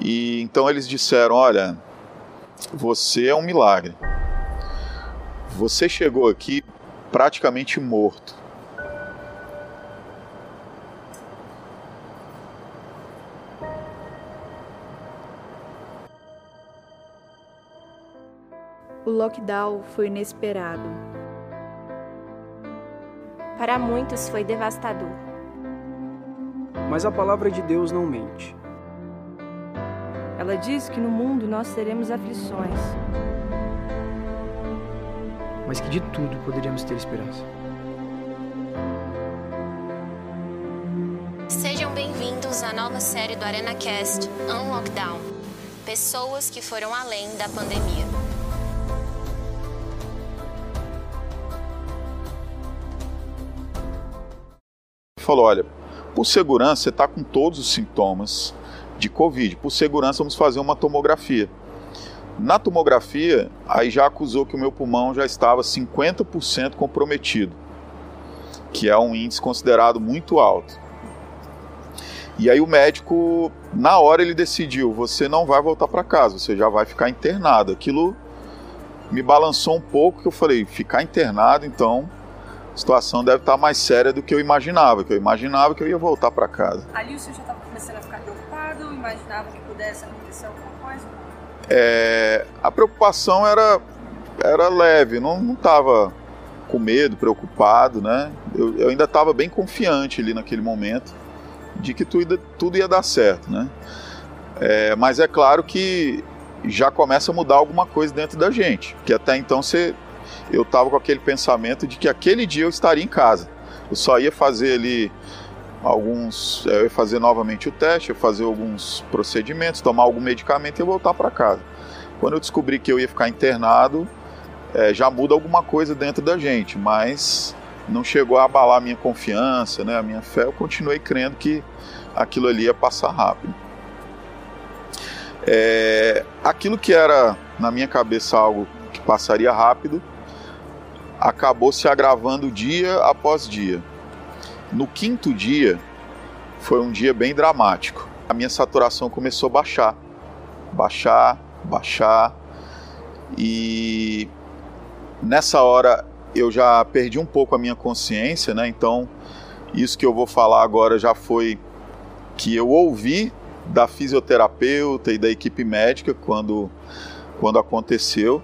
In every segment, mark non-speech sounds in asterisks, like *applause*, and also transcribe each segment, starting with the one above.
E então eles disseram: Olha, você é um milagre. Você chegou aqui praticamente morto. O lockdown foi inesperado. Para muitos foi devastador. Mas a palavra de Deus não mente. Ela diz que no mundo nós teremos aflições. Mas que de tudo poderíamos ter esperança. Sejam bem-vindos à nova série do Arena Cast Unlockdown. Pessoas que foram além da pandemia. Falou: olha, por segurança, você está com todos os sintomas de Covid. Por segurança, vamos fazer uma tomografia. Na tomografia, aí já acusou que o meu pulmão já estava 50% comprometido, que é um índice considerado muito alto. E aí o médico, na hora ele decidiu, você não vai voltar para casa, você já vai ficar internado. Aquilo me balançou um pouco, que eu falei, ficar internado, então a situação deve estar mais séria do que eu imaginava, que eu imaginava que eu ia voltar para casa. Ali o senhor já estava começando a ficar imaginava que pudesse acontecer alguma coisa? É, a preocupação era, era leve, não estava com medo, preocupado, né? Eu, eu ainda estava bem confiante ali naquele momento de que tudo, tudo ia dar certo, né? É, mas é claro que já começa a mudar alguma coisa dentro da gente, que até então você, eu estava com aquele pensamento de que aquele dia eu estaria em casa. Eu só ia fazer ali alguns, eu ia fazer novamente o teste, fazer alguns procedimentos, tomar algum medicamento e voltar para casa. Quando eu descobri que eu ia ficar internado, é, já muda alguma coisa dentro da gente, mas não chegou a abalar a minha confiança, né, a minha fé. Eu continuei crendo que aquilo ali ia passar rápido. É, aquilo que era na minha cabeça algo que passaria rápido, acabou se agravando dia após dia. No quinto dia, foi um dia bem dramático. A minha saturação começou a baixar, baixar, baixar, e nessa hora eu já perdi um pouco a minha consciência, né? Então, isso que eu vou falar agora já foi que eu ouvi da fisioterapeuta e da equipe médica quando, quando aconteceu.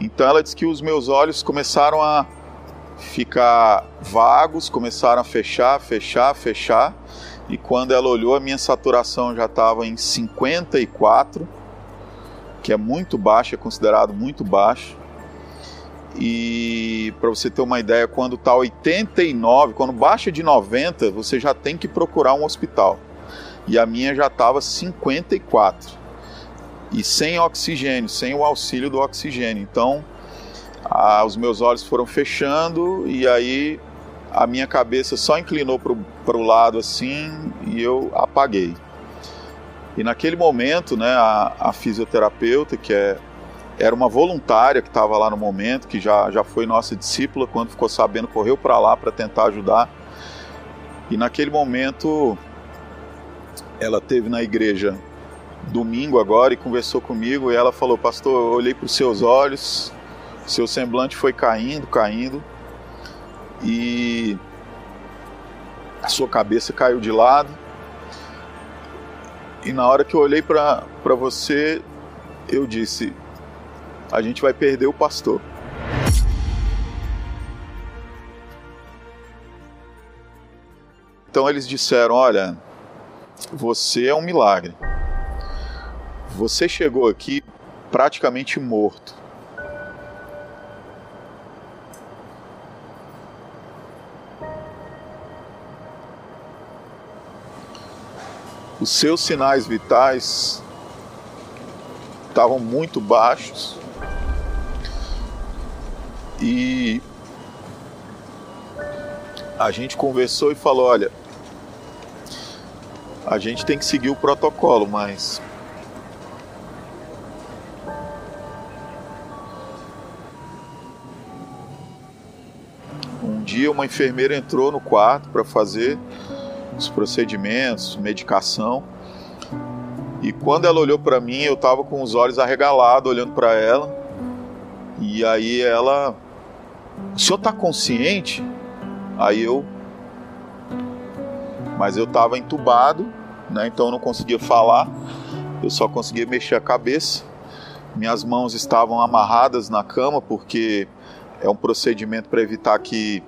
Então, ela disse que os meus olhos começaram a ficar vagos, começaram a fechar, fechar, fechar. E quando ela olhou, a minha saturação já estava em 54, que é muito baixo, é considerado muito baixo. E para você ter uma ideia, quando está 89, quando baixa de 90, você já tem que procurar um hospital. E a minha já estava 54. E sem oxigênio, sem o auxílio do oxigênio. Então, ah, os meus olhos foram fechando e aí a minha cabeça só inclinou para o lado assim e eu apaguei. E naquele momento, né, a, a fisioterapeuta, que é, era uma voluntária que estava lá no momento, que já, já foi nossa discípula, quando ficou sabendo, correu para lá para tentar ajudar. E naquele momento, ela teve na igreja domingo agora e conversou comigo e ela falou: Pastor, eu olhei para os seus olhos seu semblante foi caindo, caindo, e a sua cabeça caiu de lado. E na hora que eu olhei para você, eu disse: a gente vai perder o pastor. Então eles disseram: olha, você é um milagre. Você chegou aqui praticamente morto os seus sinais vitais estavam muito baixos. E a gente conversou e falou: olha, a gente tem que seguir o protocolo, mas um dia uma enfermeira entrou no quarto para fazer os procedimentos, medicação. E quando ela olhou para mim, eu tava com os olhos arregalados olhando para ela. E aí ela, o senhor tá consciente? Aí eu, mas eu tava entubado, né? Então eu não conseguia falar. Eu só conseguia mexer a cabeça. Minhas mãos estavam amarradas na cama porque é um procedimento para evitar que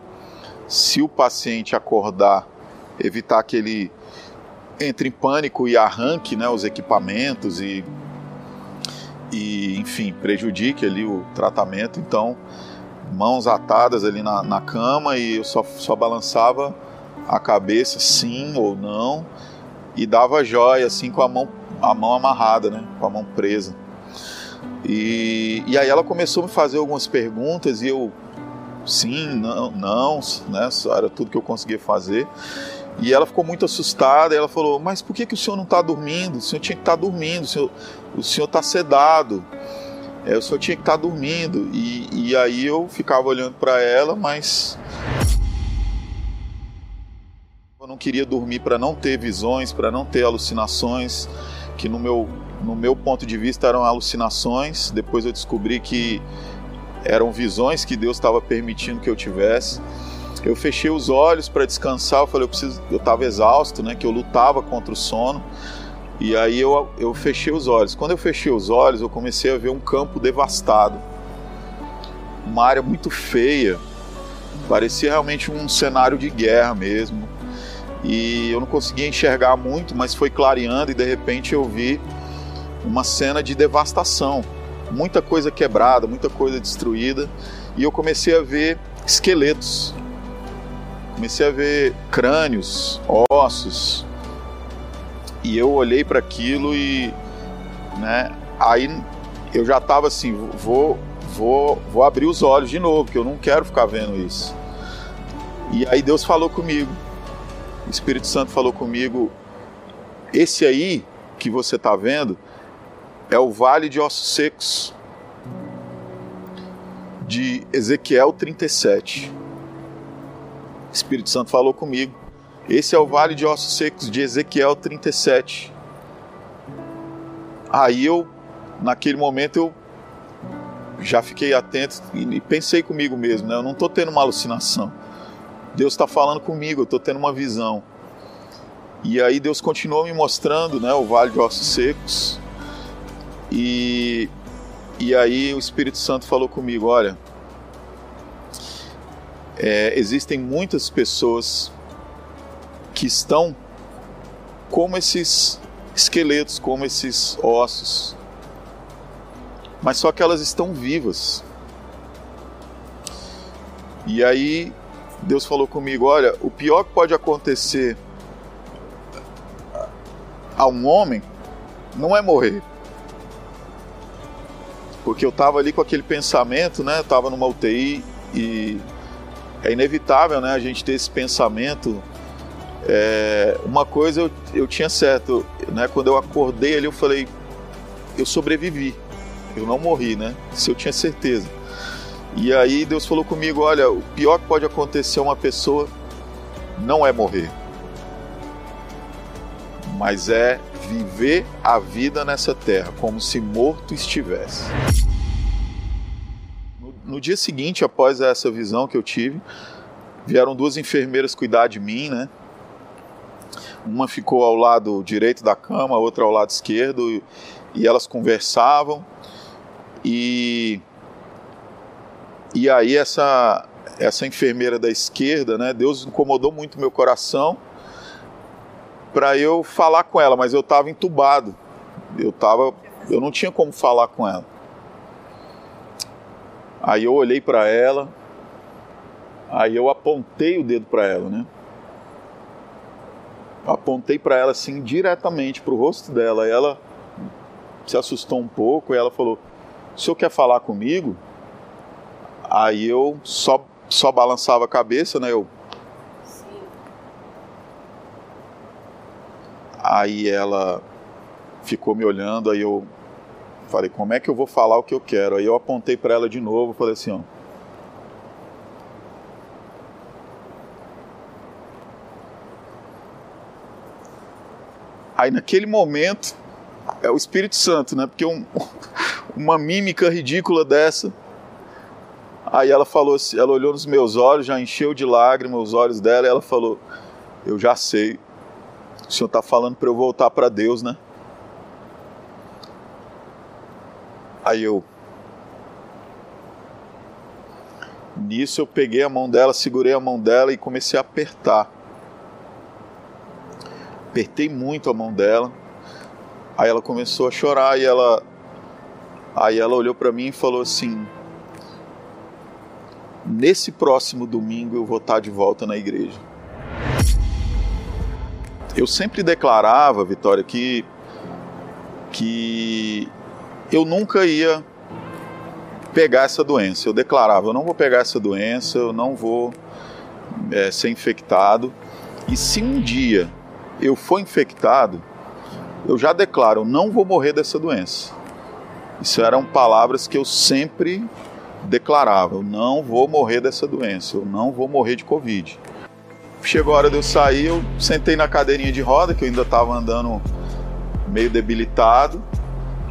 se o paciente acordar, evitar que ele entre em pânico e arranque né, os equipamentos e, e, enfim, prejudique ali o tratamento. Então, mãos atadas ali na, na cama e eu só, só balançava a cabeça sim ou não e dava jóia assim com a mão, a mão amarrada, né, com a mão presa. E, e aí ela começou a me fazer algumas perguntas e eu sim, não, não, né, era tudo que eu conseguia fazer. E ela ficou muito assustada. Ela falou: Mas por que, que o senhor não está dormindo? O senhor tinha que estar tá dormindo. O senhor está sedado. É, o senhor tinha que estar tá dormindo. E, e aí eu ficava olhando para ela, mas eu não queria dormir para não ter visões, para não ter alucinações, que no meu, no meu ponto de vista eram alucinações. Depois eu descobri que eram visões que Deus estava permitindo que eu tivesse eu fechei os olhos para descansar. Eu falei, eu preciso, eu estava exausto, né? Que eu lutava contra o sono. E aí eu, eu fechei os olhos. Quando eu fechei os olhos, eu comecei a ver um campo devastado, uma área muito feia. Parecia realmente um cenário de guerra mesmo. E eu não conseguia enxergar muito, mas foi clareando e de repente eu vi uma cena de devastação, muita coisa quebrada, muita coisa destruída. E eu comecei a ver esqueletos comecei a ver crânios, ossos, e eu olhei para aquilo e, né, aí eu já estava assim, vou, vou, vou abrir os olhos de novo, porque eu não quero ficar vendo isso. E aí Deus falou comigo, o Espírito Santo falou comigo, esse aí que você está vendo é o Vale de Ossos Secos de Ezequiel 37. Espírito Santo falou comigo. Esse é o vale de ossos secos de Ezequiel 37. Aí eu, naquele momento, eu já fiquei atento e pensei comigo mesmo, né? Eu não estou tendo uma alucinação. Deus está falando comigo, eu estou tendo uma visão. E aí Deus continuou me mostrando, né, o vale de ossos secos. E e aí o Espírito Santo falou comigo, olha, é, existem muitas pessoas que estão como esses esqueletos, como esses ossos, mas só que elas estão vivas. E aí Deus falou comigo: olha, o pior que pode acontecer a um homem não é morrer. Porque eu estava ali com aquele pensamento, né? Eu estava numa UTI e é inevitável né, a gente ter esse pensamento. É, uma coisa eu, eu tinha certo, né, quando eu acordei ali, eu falei: eu sobrevivi, eu não morri, né? Se eu tinha certeza. E aí Deus falou comigo: olha, o pior que pode acontecer a uma pessoa não é morrer, mas é viver a vida nessa terra como se morto estivesse. No dia seguinte, após essa visão que eu tive, vieram duas enfermeiras cuidar de mim, né? Uma ficou ao lado direito da cama, a outra ao lado esquerdo, e elas conversavam. E e aí essa essa enfermeira da esquerda, né? Deus incomodou muito meu coração para eu falar com ela, mas eu estava entubado. Eu tava, eu não tinha como falar com ela. Aí eu olhei para ela, aí eu apontei o dedo para ela, né? Apontei para ela assim diretamente para o rosto dela. Ela se assustou um pouco e ela falou: "O senhor quer falar comigo?" Aí eu só só balançava a cabeça, né? Eu Aí ela ficou me olhando, aí eu Falei, como é que eu vou falar o que eu quero? Aí eu apontei para ela de novo, falei assim, ó. Aí naquele momento, é o Espírito Santo, né? Porque um, *laughs* uma mímica ridícula dessa. Aí ela falou assim, ela olhou nos meus olhos, já encheu de lágrimas os olhos dela, e ela falou: "Eu já sei. O Senhor está falando para eu voltar para Deus, né?" Aí eu Nisso eu peguei a mão dela, segurei a mão dela e comecei a apertar. Apertei muito a mão dela. Aí ela começou a chorar e ela aí ela olhou para mim e falou assim: "Nesse próximo domingo eu vou estar de volta na igreja". Eu sempre declarava, Vitória, que que eu nunca ia pegar essa doença. Eu declarava: eu não vou pegar essa doença, eu não vou é, ser infectado. E se um dia eu for infectado, eu já declaro: eu não vou morrer dessa doença. Isso eram palavras que eu sempre declarava: eu não vou morrer dessa doença, eu não vou morrer de Covid. Chegou a hora de eu sair, eu sentei na cadeirinha de roda, que eu ainda estava andando meio debilitado.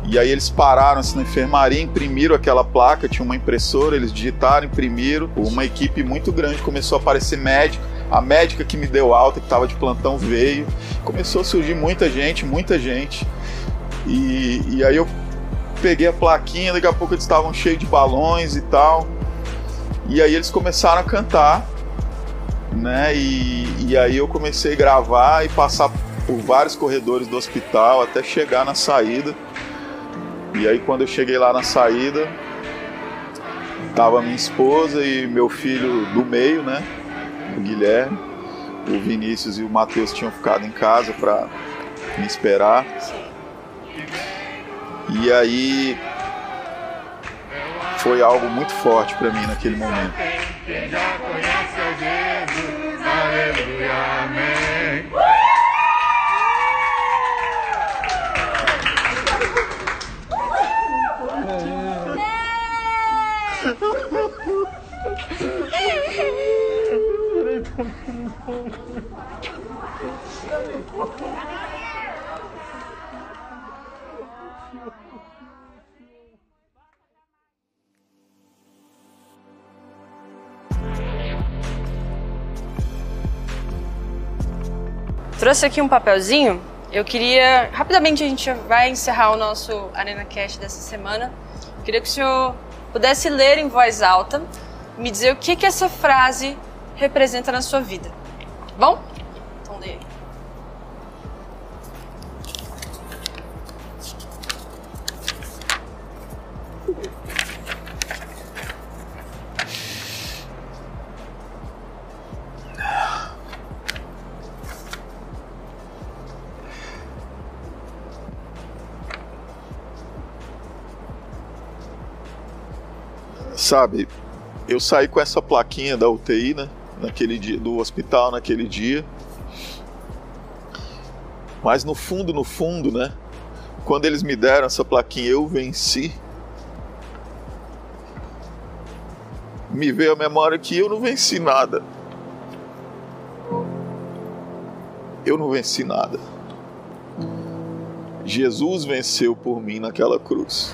E aí eles pararam assim, na enfermaria, imprimiram aquela placa, tinha uma impressora, eles digitaram, imprimiram. Uma equipe muito grande começou a aparecer médico. A médica que me deu alta, que estava de plantão, veio. Começou a surgir muita gente, muita gente. E, e aí eu peguei a plaquinha, daqui a pouco eles estavam cheios de balões e tal. E aí eles começaram a cantar, né? E, e aí eu comecei a gravar e passar por vários corredores do hospital até chegar na saída. E aí quando eu cheguei lá na saída, tava minha esposa e meu filho do meio, né? O Guilherme, o Vinícius e o Matheus tinham ficado em casa para me esperar. E aí foi algo muito forte para mim naquele momento. Trouxe aqui um papelzinho. Eu queria. Rapidamente a gente vai encerrar o nosso Arena Cast dessa semana. Eu queria que o senhor pudesse ler em voz alta, me dizer o que, que essa frase representa na sua vida. Bom? Sabe, eu saí com essa plaquinha da UTI, né? Naquele dia, do hospital naquele dia. Mas no fundo, no fundo, né? Quando eles me deram essa plaquinha, eu venci. Me veio a memória que eu não venci nada. Eu não venci nada. Jesus venceu por mim naquela cruz.